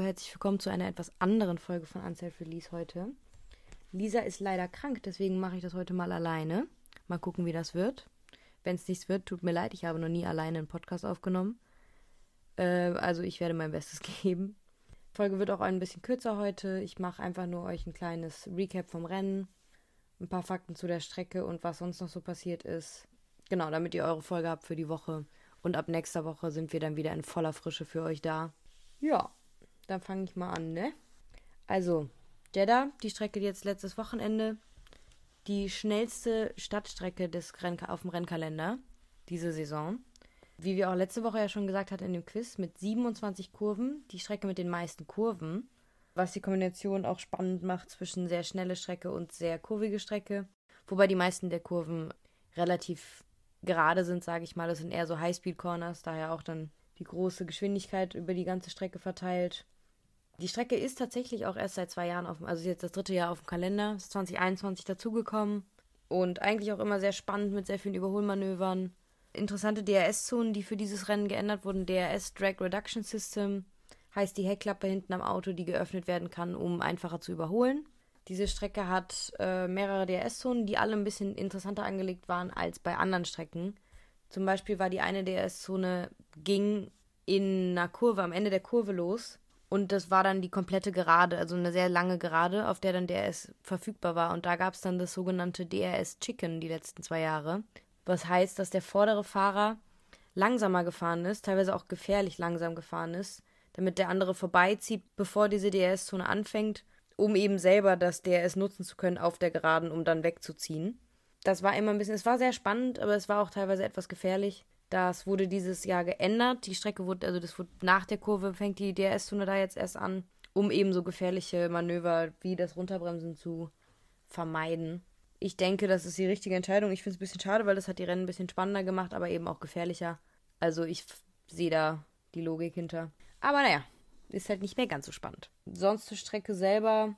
Herzlich willkommen zu einer etwas anderen Folge von Unself Release heute. Lisa ist leider krank, deswegen mache ich das heute mal alleine. Mal gucken, wie das wird. Wenn es nichts wird, tut mir leid, ich habe noch nie alleine einen Podcast aufgenommen. Äh, also ich werde mein Bestes geben. Die Folge wird auch ein bisschen kürzer heute. Ich mache einfach nur euch ein kleines Recap vom Rennen, ein paar Fakten zu der Strecke und was sonst noch so passiert ist. Genau, damit ihr eure Folge habt für die Woche. Und ab nächster Woche sind wir dann wieder in voller Frische für euch da. Ja, dann fange ich mal an, ne? Also, Jeddah, die Strecke jetzt letztes Wochenende, die schnellste Stadtstrecke des Renn auf dem Rennkalender diese Saison. Wie wir auch letzte Woche ja schon gesagt hatten in dem Quiz, mit 27 Kurven, die Strecke mit den meisten Kurven, was die Kombination auch spannend macht zwischen sehr schnelle Strecke und sehr kurvige Strecke. Wobei die meisten der Kurven relativ gerade sind, sage ich mal. Das sind eher so Highspeed-Corners, daher auch dann die große Geschwindigkeit über die ganze Strecke verteilt. Die Strecke ist tatsächlich auch erst seit zwei Jahren auf dem, also jetzt das dritte Jahr auf dem Kalender, ist 2021 dazugekommen und eigentlich auch immer sehr spannend mit sehr vielen Überholmanövern. Interessante DRS-Zonen, die für dieses Rennen geändert wurden. DRS Drag Reduction System heißt die Heckklappe hinten am Auto, die geöffnet werden kann, um einfacher zu überholen. Diese Strecke hat äh, mehrere DRS-Zonen, die alle ein bisschen interessanter angelegt waren als bei anderen Strecken. Zum Beispiel war die eine DRS-Zone, ging in einer Kurve, am Ende der Kurve los und das war dann die komplette Gerade, also eine sehr lange Gerade, auf der dann DRS verfügbar war. Und da gab es dann das sogenannte DRS Chicken die letzten zwei Jahre. Was heißt, dass der vordere Fahrer langsamer gefahren ist, teilweise auch gefährlich langsam gefahren ist, damit der andere vorbeizieht, bevor diese DRS-Zone anfängt, um eben selber das DRS nutzen zu können auf der Geraden, um dann wegzuziehen. Das war immer ein bisschen, es war sehr spannend, aber es war auch teilweise etwas gefährlich. Das wurde dieses Jahr geändert. Die Strecke wurde, also das wurde nach der Kurve, fängt die DRS-Zone da jetzt erst an, um eben so gefährliche Manöver wie das Runterbremsen zu vermeiden. Ich denke, das ist die richtige Entscheidung. Ich finde es ein bisschen schade, weil das hat die Rennen ein bisschen spannender gemacht, aber eben auch gefährlicher. Also ich sehe da die Logik hinter. Aber naja, ist halt nicht mehr ganz so spannend. Sonst zur Strecke selber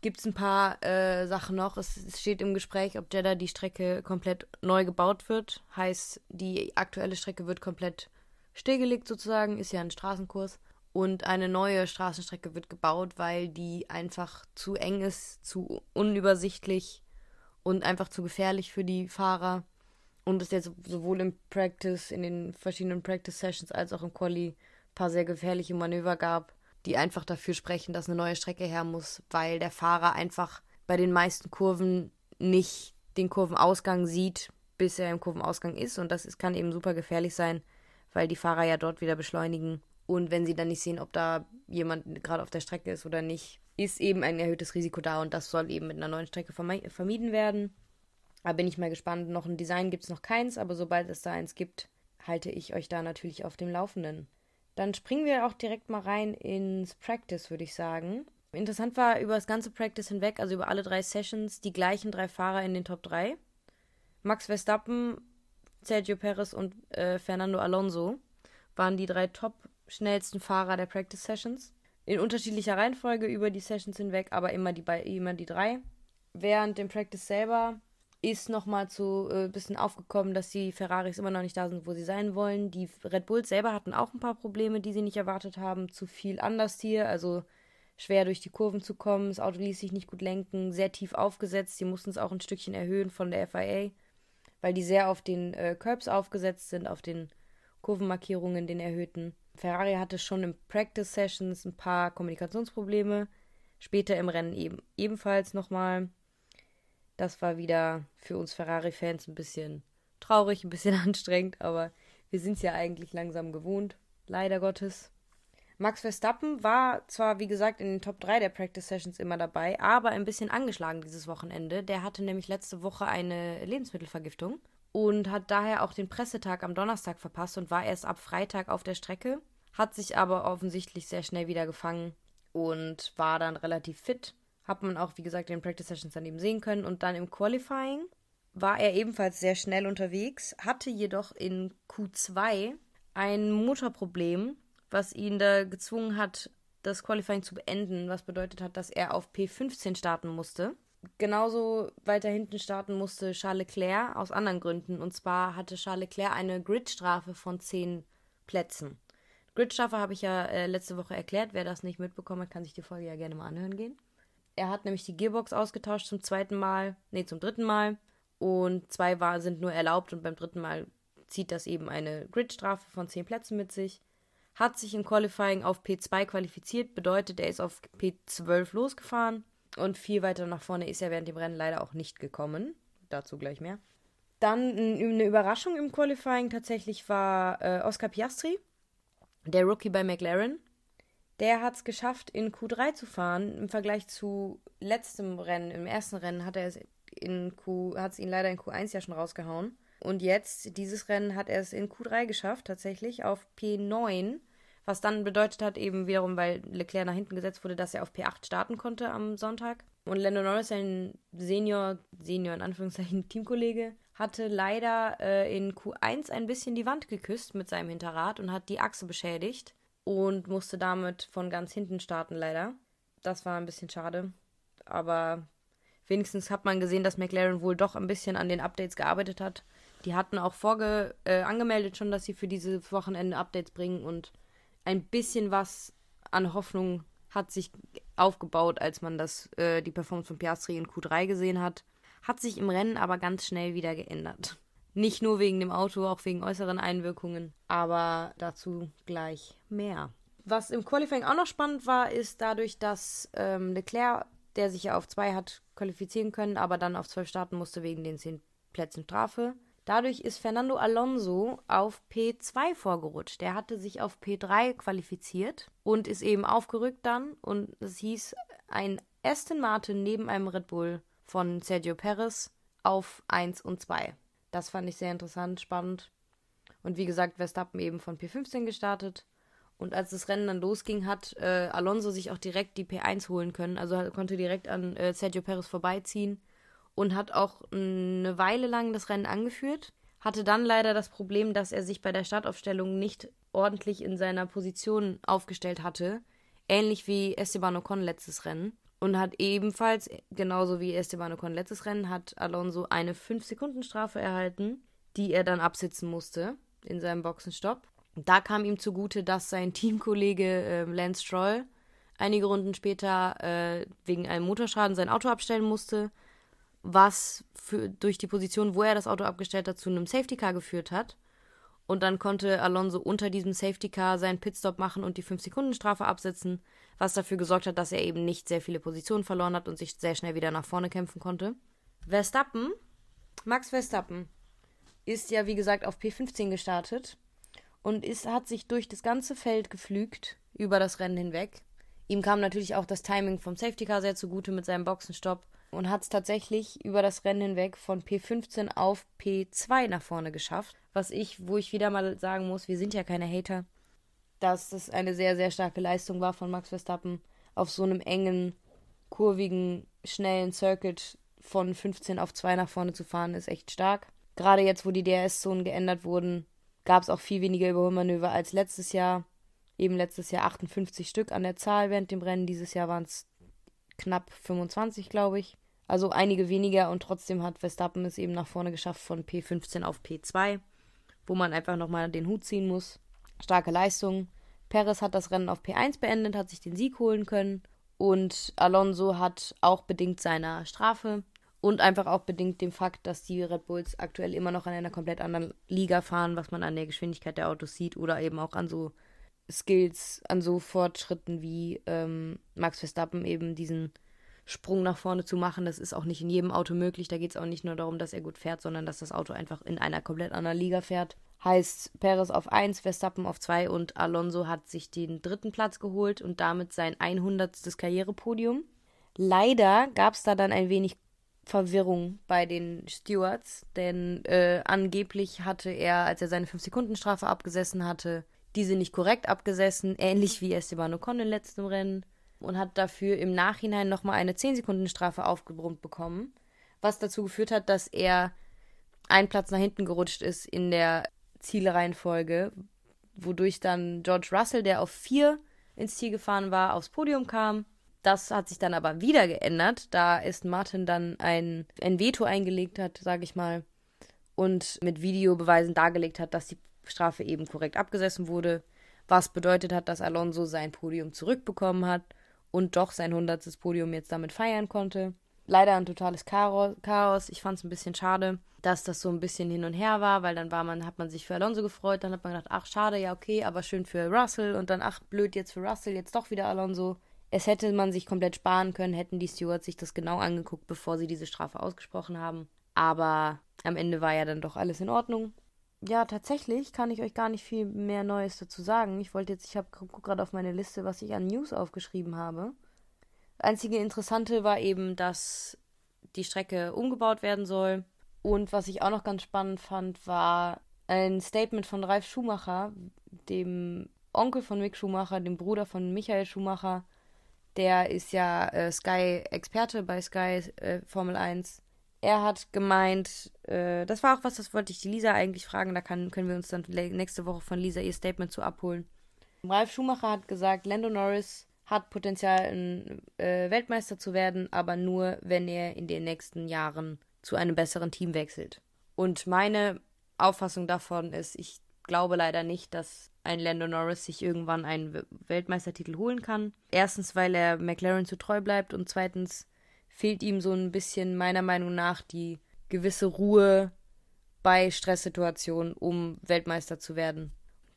gibt es ein paar äh, Sachen noch. Es, es, steht im Gespräch, ob Jeddah die Strecke komplett neu gebaut wird. Heißt, die aktuelle Strecke wird komplett stillgelegt sozusagen, ist ja ein Straßenkurs. Und eine neue Straßenstrecke wird gebaut, weil die einfach zu eng ist, zu unübersichtlich und einfach zu gefährlich für die Fahrer. Und es jetzt sowohl im Practice, in den verschiedenen Practice Sessions als auch im Quali ein paar sehr gefährliche Manöver gab die einfach dafür sprechen, dass eine neue Strecke her muss, weil der Fahrer einfach bei den meisten Kurven nicht den Kurvenausgang sieht, bis er im Kurvenausgang ist. Und das ist, kann eben super gefährlich sein, weil die Fahrer ja dort wieder beschleunigen. Und wenn sie dann nicht sehen, ob da jemand gerade auf der Strecke ist oder nicht, ist eben ein erhöhtes Risiko da und das soll eben mit einer neuen Strecke vermieden werden. Da bin ich mal gespannt. Noch ein Design gibt es noch keins, aber sobald es da eins gibt, halte ich euch da natürlich auf dem Laufenden. Dann springen wir auch direkt mal rein ins Practice, würde ich sagen. Interessant war über das ganze Practice hinweg, also über alle drei Sessions, die gleichen drei Fahrer in den Top 3. Max Verstappen, Sergio Perez und äh, Fernando Alonso waren die drei top schnellsten Fahrer der Practice Sessions. In unterschiedlicher Reihenfolge über die Sessions hinweg, aber immer die, immer die drei. Während dem Practice selber ist nochmal zu äh, bisschen aufgekommen, dass die Ferraris immer noch nicht da sind, wo sie sein wollen. Die Red Bulls selber hatten auch ein paar Probleme, die sie nicht erwartet haben. Zu viel anders hier, also schwer durch die Kurven zu kommen. Das Auto ließ sich nicht gut lenken, sehr tief aufgesetzt. Sie mussten es auch ein Stückchen erhöhen von der FIA, weil die sehr auf den äh, Curbs aufgesetzt sind, auf den Kurvenmarkierungen, den erhöhten. Ferrari hatte schon im Practice Sessions ein paar Kommunikationsprobleme. Später im Rennen eben ebenfalls nochmal. Das war wieder für uns Ferrari-Fans ein bisschen traurig, ein bisschen anstrengend, aber wir sind es ja eigentlich langsam gewohnt, leider Gottes. Max Verstappen war zwar, wie gesagt, in den Top 3 der Practice Sessions immer dabei, aber ein bisschen angeschlagen dieses Wochenende. Der hatte nämlich letzte Woche eine Lebensmittelvergiftung und hat daher auch den Pressetag am Donnerstag verpasst und war erst ab Freitag auf der Strecke, hat sich aber offensichtlich sehr schnell wieder gefangen und war dann relativ fit hat man auch, wie gesagt, in den Practice Sessions dann eben sehen können. Und dann im Qualifying war er ebenfalls sehr schnell unterwegs, hatte jedoch in Q2 ein Motorproblem, was ihn da gezwungen hat, das Qualifying zu beenden, was bedeutet hat, dass er auf P15 starten musste. Genauso weiter hinten starten musste Charles Leclerc aus anderen Gründen. Und zwar hatte Charles Leclerc eine Gridstrafe von 10 Plätzen. Gridstrafe habe ich ja äh, letzte Woche erklärt. Wer das nicht mitbekommen hat, kann sich die Folge ja gerne mal anhören gehen. Er hat nämlich die Gearbox ausgetauscht zum zweiten Mal, nee, zum dritten Mal. Und zwei war, sind nur erlaubt und beim dritten Mal zieht das eben eine Gridstrafe von 10 Plätzen mit sich. Hat sich im Qualifying auf P2 qualifiziert, bedeutet, er ist auf P12 losgefahren. Und viel weiter nach vorne ist er während dem Rennen leider auch nicht gekommen. Dazu gleich mehr. Dann eine Überraschung im Qualifying tatsächlich war äh, Oscar Piastri, der Rookie bei McLaren. Der hat es geschafft, in Q3 zu fahren. Im Vergleich zu letztem Rennen, im ersten Rennen, hat er es in Q, hat es ihn leider in Q1 ja schon rausgehauen. Und jetzt, dieses Rennen, hat er es in Q3 geschafft, tatsächlich auf P9. Was dann bedeutet hat, eben wiederum, weil Leclerc nach hinten gesetzt wurde, dass er auf P8 starten konnte am Sonntag. Und Lando Norris, sein Senior, Senior in Anführungszeichen Teamkollege, hatte leider äh, in Q1 ein bisschen die Wand geküsst mit seinem Hinterrad und hat die Achse beschädigt und musste damit von ganz hinten starten, leider. Das war ein bisschen schade. Aber wenigstens hat man gesehen, dass McLaren wohl doch ein bisschen an den Updates gearbeitet hat. Die hatten auch vorge äh, angemeldet schon, dass sie für dieses Wochenende Updates bringen und ein bisschen was an Hoffnung hat sich aufgebaut, als man das, äh, die Performance von Piastri in Q3 gesehen hat. Hat sich im Rennen aber ganz schnell wieder geändert. Nicht nur wegen dem Auto, auch wegen äußeren Einwirkungen, aber dazu gleich mehr. Was im Qualifying auch noch spannend war, ist dadurch, dass ähm, Leclerc, der sich ja auf zwei hat qualifizieren können, aber dann auf zwölf starten musste wegen den zehn Plätzen Strafe. Dadurch ist Fernando Alonso auf P2 vorgerutscht. Der hatte sich auf P3 qualifiziert und ist eben aufgerückt dann. Und es hieß ein Aston Martin neben einem Red Bull von Sergio Perez auf 1 und 2. Das fand ich sehr interessant, spannend. Und wie gesagt, Verstappen eben von P15 gestartet. Und als das Rennen dann losging, hat äh, Alonso sich auch direkt die P1 holen können. Also konnte direkt an äh, Sergio Perez vorbeiziehen und hat auch eine Weile lang das Rennen angeführt. Hatte dann leider das Problem, dass er sich bei der Startaufstellung nicht ordentlich in seiner Position aufgestellt hatte. Ähnlich wie Esteban Ocon letztes Rennen. Und hat ebenfalls, genauso wie Esteban Ocon letztes Rennen, hat Alonso eine 5-Sekunden-Strafe erhalten, die er dann absitzen musste in seinem Boxenstopp. Da kam ihm zugute, dass sein Teamkollege äh, Lance Stroll einige Runden später äh, wegen einem Motorschaden sein Auto abstellen musste, was für, durch die Position, wo er das Auto abgestellt hat, zu einem Safety Car geführt hat. Und dann konnte Alonso unter diesem Safety Car seinen Pitstop machen und die 5-Sekunden-Strafe absetzen, was dafür gesorgt hat, dass er eben nicht sehr viele Positionen verloren hat und sich sehr schnell wieder nach vorne kämpfen konnte. Verstappen, Max Verstappen, ist ja wie gesagt auf P15 gestartet und ist, hat sich durch das ganze Feld geflügt über das Rennen hinweg. Ihm kam natürlich auch das Timing vom Safety Car sehr zugute mit seinem Boxenstopp und hat es tatsächlich über das Rennen hinweg von P15 auf P2 nach vorne geschafft. Was ich, wo ich wieder mal sagen muss, wir sind ja keine Hater, dass das eine sehr, sehr starke Leistung war von Max Verstappen, auf so einem engen, kurvigen, schnellen Circuit von 15 auf 2 nach vorne zu fahren, ist echt stark. Gerade jetzt, wo die DRS-Zonen geändert wurden, gab es auch viel weniger Überholmanöver als letztes Jahr. Eben letztes Jahr 58 Stück an der Zahl während dem Rennen. Dieses Jahr waren es knapp 25, glaube ich. Also einige weniger und trotzdem hat Verstappen es eben nach vorne geschafft von P15 auf P2, wo man einfach nochmal den Hut ziehen muss. Starke Leistung. Perez hat das Rennen auf P1 beendet, hat sich den Sieg holen können und Alonso hat auch bedingt seiner Strafe und einfach auch bedingt dem Fakt, dass die Red Bulls aktuell immer noch in einer komplett anderen Liga fahren, was man an der Geschwindigkeit der Autos sieht oder eben auch an so Skills, an so Fortschritten wie ähm, Max Verstappen eben diesen Sprung nach vorne zu machen. Das ist auch nicht in jedem Auto möglich. Da geht es auch nicht nur darum, dass er gut fährt, sondern dass das Auto einfach in einer komplett anderen Liga fährt. Heißt Perez auf 1, Verstappen auf 2 und Alonso hat sich den dritten Platz geholt und damit sein 100. Karrierepodium. Leider gab es da dann ein wenig Verwirrung bei den Stewards, denn äh, angeblich hatte er, als er seine 5-Sekunden-Strafe abgesessen hatte, diese nicht korrekt abgesessen, ähnlich wie Esteban Ocon im letzten Rennen und hat dafür im Nachhinein nochmal eine 10-Sekunden-Strafe aufgebrummt bekommen, was dazu geführt hat, dass er einen Platz nach hinten gerutscht ist in der Zielreihenfolge, wodurch dann George Russell, der auf 4 ins Ziel gefahren war, aufs Podium kam. Das hat sich dann aber wieder geändert, da ist Martin dann ein, ein Veto eingelegt hat, sage ich mal, und mit Videobeweisen dargelegt hat, dass die Strafe eben korrekt abgesessen wurde was bedeutet hat, dass Alonso sein Podium zurückbekommen hat und doch sein hundertstes Podium jetzt damit feiern konnte. Leider ein totales Chaos. Ich fand es ein bisschen schade, dass das so ein bisschen hin und her war, weil dann war man, hat man sich für Alonso gefreut, dann hat man gedacht, ach schade, ja okay, aber schön für Russell und dann ach blöd jetzt für Russell, jetzt doch wieder Alonso. Es hätte man sich komplett sparen können, hätten die Stewards sich das genau angeguckt, bevor sie diese Strafe ausgesprochen haben. Aber am Ende war ja dann doch alles in Ordnung. Ja, tatsächlich kann ich euch gar nicht viel mehr Neues dazu sagen. Ich wollte jetzt, ich habe gerade auf meine Liste, was ich an News aufgeschrieben habe. Einzige Interessante war eben, dass die Strecke umgebaut werden soll. Und was ich auch noch ganz spannend fand, war ein Statement von Ralf Schumacher, dem Onkel von Mick Schumacher, dem Bruder von Michael Schumacher. Der ist ja äh, Sky-Experte bei Sky äh, Formel 1. Er hat gemeint, äh, das war auch was, das wollte ich die Lisa eigentlich fragen, da kann, können wir uns dann nächste Woche von Lisa ihr Statement zu abholen. Ralf Schumacher hat gesagt, Lando Norris hat Potenzial, ein äh, Weltmeister zu werden, aber nur, wenn er in den nächsten Jahren zu einem besseren Team wechselt. Und meine Auffassung davon ist, ich glaube leider nicht, dass ein Lando Norris sich irgendwann einen Weltmeistertitel holen kann. Erstens, weil er McLaren zu treu bleibt und zweitens fehlt ihm so ein bisschen meiner Meinung nach die gewisse Ruhe bei Stresssituationen, um Weltmeister zu werden.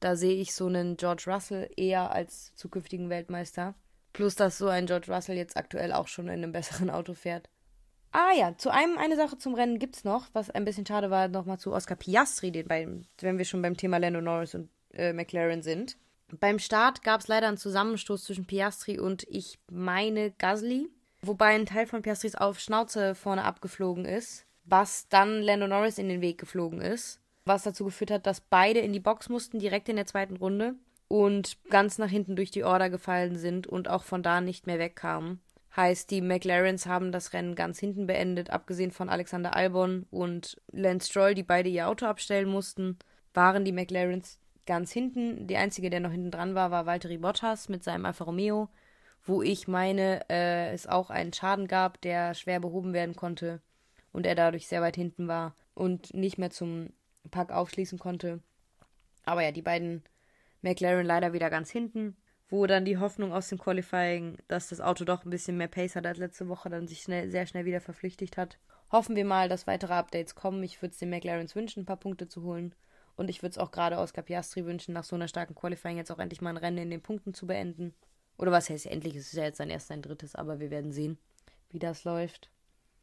Da sehe ich so einen George Russell eher als zukünftigen Weltmeister. Plus, dass so ein George Russell jetzt aktuell auch schon in einem besseren Auto fährt. Ah ja, zu einem eine Sache zum Rennen gibt es noch, was ein bisschen schade war, nochmal zu Oscar Piastri, den beim, wenn wir schon beim Thema Lando Norris und äh, McLaren sind. Beim Start gab es leider einen Zusammenstoß zwischen Piastri und ich meine Gasly, wobei ein Teil von Piastris auf Schnauze vorne abgeflogen ist, was dann Lando Norris in den Weg geflogen ist was dazu geführt hat, dass beide in die Box mussten, direkt in der zweiten Runde und ganz nach hinten durch die Order gefallen sind und auch von da nicht mehr wegkamen. Heißt, die McLarens haben das Rennen ganz hinten beendet, abgesehen von Alexander Albon und Lance Stroll, die beide ihr Auto abstellen mussten, waren die McLarens ganz hinten. Die einzige, der noch hinten dran war, war Valtteri Bottas mit seinem Alfa Romeo, wo ich meine, äh, es auch einen Schaden gab, der schwer behoben werden konnte und er dadurch sehr weit hinten war und nicht mehr zum Pack aufschließen konnte. Aber ja, die beiden McLaren leider wieder ganz hinten, wo dann die Hoffnung aus dem Qualifying, dass das Auto doch ein bisschen mehr Pace hat als letzte Woche, dann sich schnell, sehr schnell wieder verpflichtet hat. Hoffen wir mal, dass weitere Updates kommen. Ich würde es den McLarens wünschen, ein paar Punkte zu holen. Und ich würde es auch gerade Oscar Piastri wünschen, nach so einer starken Qualifying jetzt auch endlich mal ein Rennen in den Punkten zu beenden. Oder was heißt endlich? Es ist ja jetzt sein erst sein drittes, aber wir werden sehen, wie das läuft.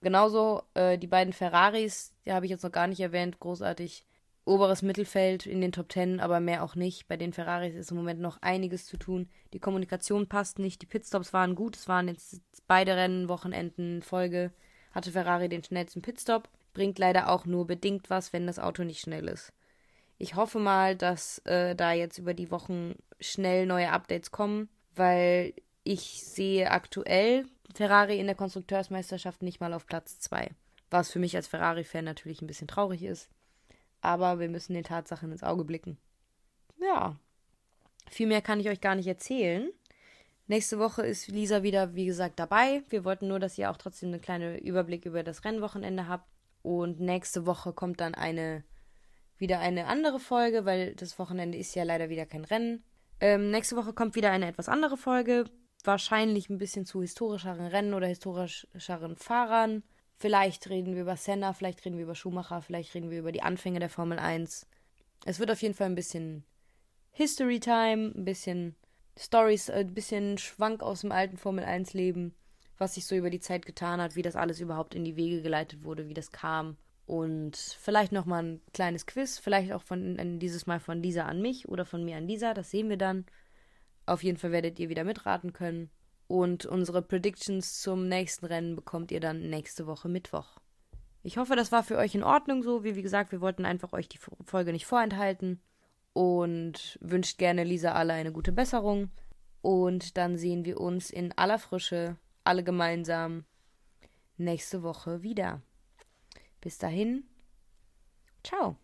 Genauso äh, die beiden Ferraris, die habe ich jetzt noch gar nicht erwähnt, großartig oberes Mittelfeld in den Top Ten, aber mehr auch nicht. Bei den Ferraris ist im Moment noch einiges zu tun. Die Kommunikation passt nicht, die Pitstops waren gut, es waren jetzt beide Rennen, Wochenenden, Folge. Hatte Ferrari den schnellsten Pitstop, bringt leider auch nur bedingt was, wenn das Auto nicht schnell ist. Ich hoffe mal, dass äh, da jetzt über die Wochen schnell neue Updates kommen, weil ich sehe aktuell Ferrari in der Konstrukteursmeisterschaft nicht mal auf Platz 2. Was für mich als Ferrari-Fan natürlich ein bisschen traurig ist aber wir müssen den Tatsachen ins Auge blicken. Ja, viel mehr kann ich euch gar nicht erzählen. Nächste Woche ist Lisa wieder, wie gesagt, dabei. Wir wollten nur, dass ihr auch trotzdem einen kleinen Überblick über das Rennwochenende habt. Und nächste Woche kommt dann eine wieder eine andere Folge, weil das Wochenende ist ja leider wieder kein Rennen. Ähm, nächste Woche kommt wieder eine etwas andere Folge. Wahrscheinlich ein bisschen zu historischeren Rennen oder historischeren Fahrern. Vielleicht reden wir über Senna, vielleicht reden wir über Schumacher, vielleicht reden wir über die Anfänge der Formel 1. Es wird auf jeden Fall ein bisschen History Time, ein bisschen Stories, ein bisschen Schwank aus dem alten Formel 1 Leben, was sich so über die Zeit getan hat, wie das alles überhaupt in die Wege geleitet wurde, wie das kam. Und vielleicht nochmal ein kleines Quiz, vielleicht auch von dieses Mal von Lisa an mich oder von mir an Lisa, das sehen wir dann. Auf jeden Fall werdet ihr wieder mitraten können. Und unsere Predictions zum nächsten Rennen bekommt ihr dann nächste Woche Mittwoch. Ich hoffe, das war für euch in Ordnung so. Wie, wie gesagt, wir wollten einfach euch die Folge nicht vorenthalten. Und wünscht gerne Lisa alle eine gute Besserung. Und dann sehen wir uns in aller Frische, alle gemeinsam, nächste Woche wieder. Bis dahin, ciao.